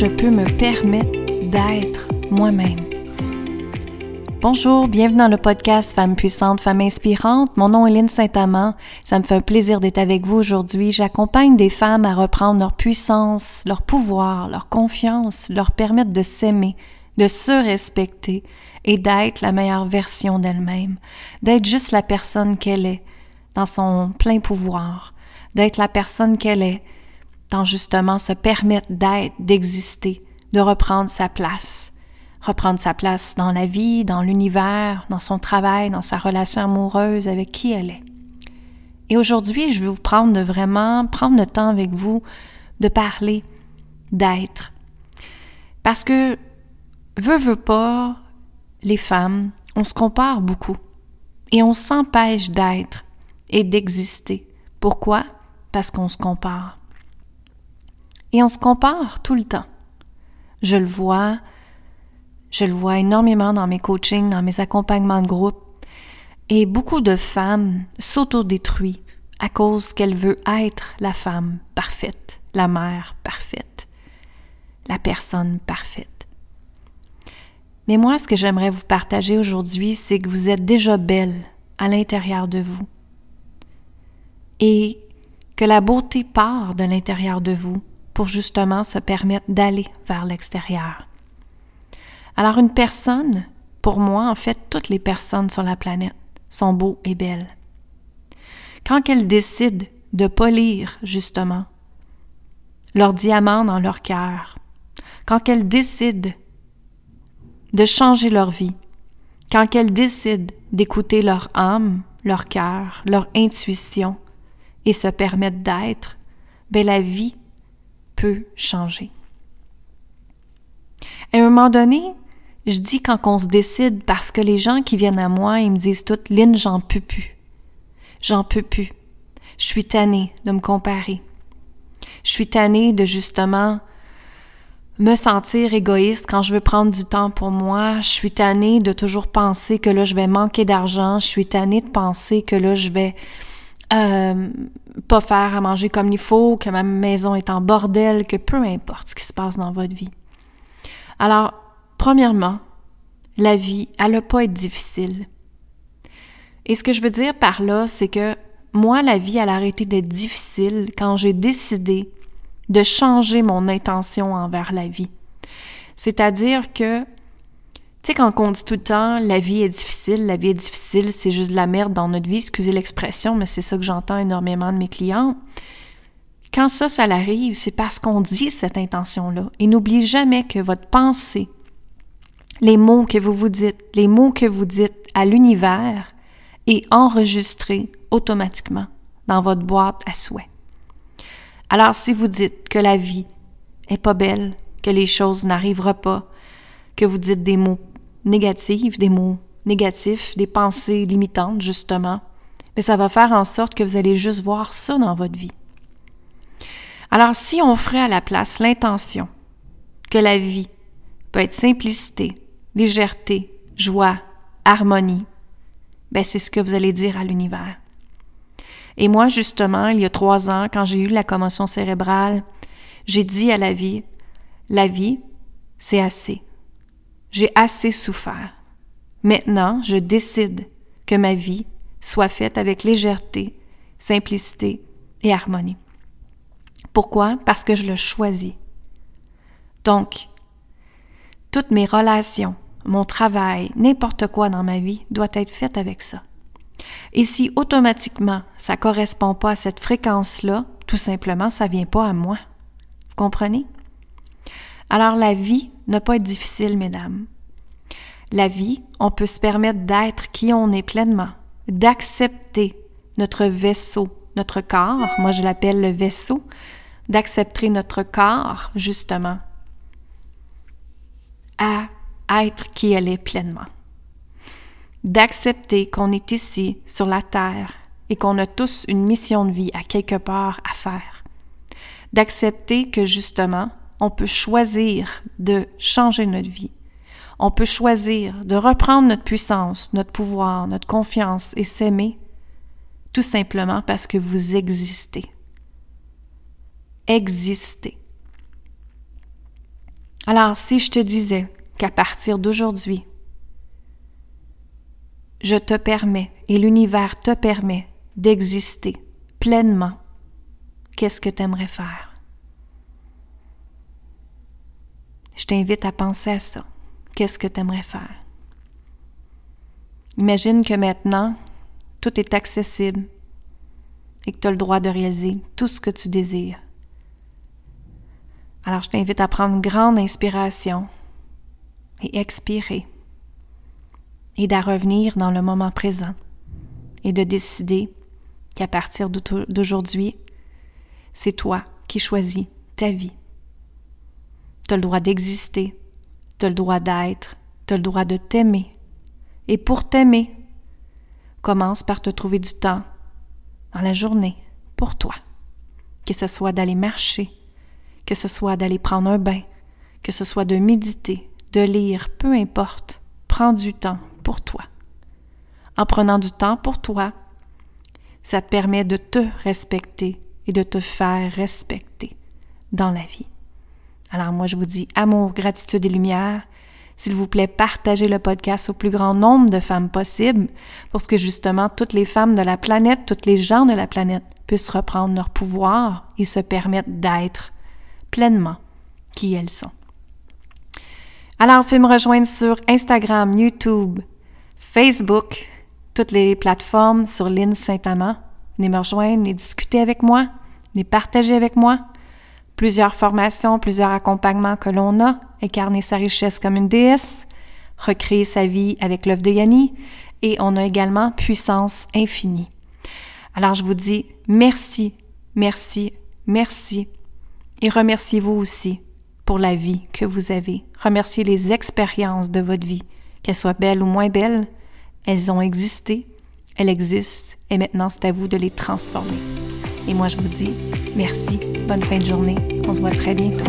je peux me permettre d'être moi-même. Bonjour, bienvenue dans le podcast Femmes puissantes, Femmes inspirantes. Mon nom est Lynne Saint-Amand. Ça me fait un plaisir d'être avec vous aujourd'hui. J'accompagne des femmes à reprendre leur puissance, leur pouvoir, leur confiance, leur permettre de s'aimer, de se respecter et d'être la meilleure version d'elle-même, d'être juste la personne qu'elle est, dans son plein pouvoir, d'être la personne qu'elle est, dans justement se permettre d'être, d'exister, de reprendre sa place. Reprendre sa place dans la vie, dans l'univers, dans son travail, dans sa relation amoureuse avec qui elle est. Et aujourd'hui, je vais vous prendre de vraiment prendre le temps avec vous de parler, d'être. Parce que, veut, veut pas, les femmes, on se compare beaucoup et on s'empêche d'être et d'exister. Pourquoi? Parce qu'on se compare. Et on se compare tout le temps. Je le vois, je le vois énormément dans mes coachings, dans mes accompagnements de groupe. Et beaucoup de femmes s'autodétruisent à cause qu'elle veut être la femme parfaite, la mère parfaite, la personne parfaite. Mais moi, ce que j'aimerais vous partager aujourd'hui, c'est que vous êtes déjà belle à l'intérieur de vous. Et que la beauté part de l'intérieur de vous pour justement se permettre d'aller vers l'extérieur. Alors une personne, pour moi, en fait, toutes les personnes sur la planète sont beaux et belles. Quand elles décident de polir, justement, leur diamant dans leur cœur, quand elles décident de changer leur vie, quand elles décident d'écouter leur âme, leur cœur, leur intuition et se permettre d'être, ben la vie changer. À un moment donné, je dis quand on se décide parce que les gens qui viennent à moi, ils me disent toutes Lynn, j'en peux plus. J'en peux plus. Je suis tannée de me comparer. Je suis tannée de justement me sentir égoïste quand je veux prendre du temps pour moi. Je suis tannée de toujours penser que là, je vais manquer d'argent. Je suis tannée de penser que là, je vais euh, pas faire à manger comme il faut, que ma maison est en bordel, que peu importe ce qui se passe dans votre vie. Alors, premièrement, la vie, elle n'a pas être difficile. Et ce que je veux dire par là, c'est que moi, la vie, elle a arrêté d'être difficile quand j'ai décidé de changer mon intention envers la vie. C'est-à-dire que tu sais, quand on dit tout le temps la vie est difficile, la vie est difficile, c'est juste de la merde dans notre vie, excusez l'expression, mais c'est ça que j'entends énormément de mes clients. Quand ça, ça l'arrive, c'est parce qu'on dit cette intention-là. Et n'oubliez jamais que votre pensée, les mots que vous vous dites, les mots que vous dites à l'univers est enregistré automatiquement dans votre boîte à souhait. Alors, si vous dites que la vie est pas belle, que les choses n'arriveront pas, que vous dites des mots négatifs, des mots négatifs, des pensées limitantes, justement, mais ça va faire en sorte que vous allez juste voir ça dans votre vie. Alors, si on ferait à la place l'intention que la vie peut être simplicité, légèreté, joie, harmonie, ben c'est ce que vous allez dire à l'univers. Et moi, justement, il y a trois ans, quand j'ai eu la commotion cérébrale, j'ai dit à la vie, la vie, c'est assez. J'ai assez souffert. Maintenant, je décide que ma vie soit faite avec légèreté, simplicité et harmonie. Pourquoi? Parce que je le choisis. Donc, toutes mes relations, mon travail, n'importe quoi dans ma vie doit être fait avec ça. Et si automatiquement ça correspond pas à cette fréquence-là, tout simplement, ça vient pas à moi. Vous comprenez? Alors la vie n'a pas être difficile, mesdames. La vie, on peut se permettre d'être qui on est pleinement, d'accepter notre vaisseau, notre corps, moi je l'appelle le vaisseau, d'accepter notre corps, justement, à être qui elle est pleinement. D'accepter qu'on est ici, sur la Terre, et qu'on a tous une mission de vie à quelque part à faire. D'accepter que, justement, on peut choisir de changer notre vie. On peut choisir de reprendre notre puissance, notre pouvoir, notre confiance et s'aimer, tout simplement parce que vous existez. Existez. Alors, si je te disais qu'à partir d'aujourd'hui, je te permets et l'univers te permet d'exister pleinement, qu'est-ce que tu aimerais faire? Je t'invite à penser à ça. Qu'est-ce que tu aimerais faire? Imagine que maintenant, tout est accessible et que tu as le droit de réaliser tout ce que tu désires. Alors je t'invite à prendre une grande inspiration et expirer et d'à revenir dans le moment présent et de décider qu'à partir d'aujourd'hui, c'est toi qui choisis ta vie. Tu as le droit d'exister, tu as le droit d'être, tu as le droit de t'aimer. Et pour t'aimer, commence par te trouver du temps dans la journée pour toi. Que ce soit d'aller marcher, que ce soit d'aller prendre un bain, que ce soit de méditer, de lire, peu importe, prends du temps pour toi. En prenant du temps pour toi, ça te permet de te respecter et de te faire respecter dans la vie. Alors moi, je vous dis amour, gratitude et lumière. S'il vous plaît, partagez le podcast au plus grand nombre de femmes possible pour que justement toutes les femmes de la planète, tous les gens de la planète puissent reprendre leur pouvoir et se permettre d'être pleinement qui elles sont. Alors, faites me rejoindre sur Instagram, YouTube, Facebook, toutes les plateformes sur Lynn Saint-Amand. Venez me rejoindre, venez discuter avec moi, venez partager avec moi. Plusieurs formations, plusieurs accompagnements que l'on a, incarner sa richesse comme une déesse, recréer sa vie avec l'œuvre de Yanni, et on a également puissance infinie. Alors je vous dis merci, merci, merci, et remerciez-vous aussi pour la vie que vous avez. Remerciez les expériences de votre vie, qu'elles soient belles ou moins belles. Elles ont existé, elles existent, et maintenant c'est à vous de les transformer. Et moi je vous dis merci, bonne fin de journée, on se voit très bientôt.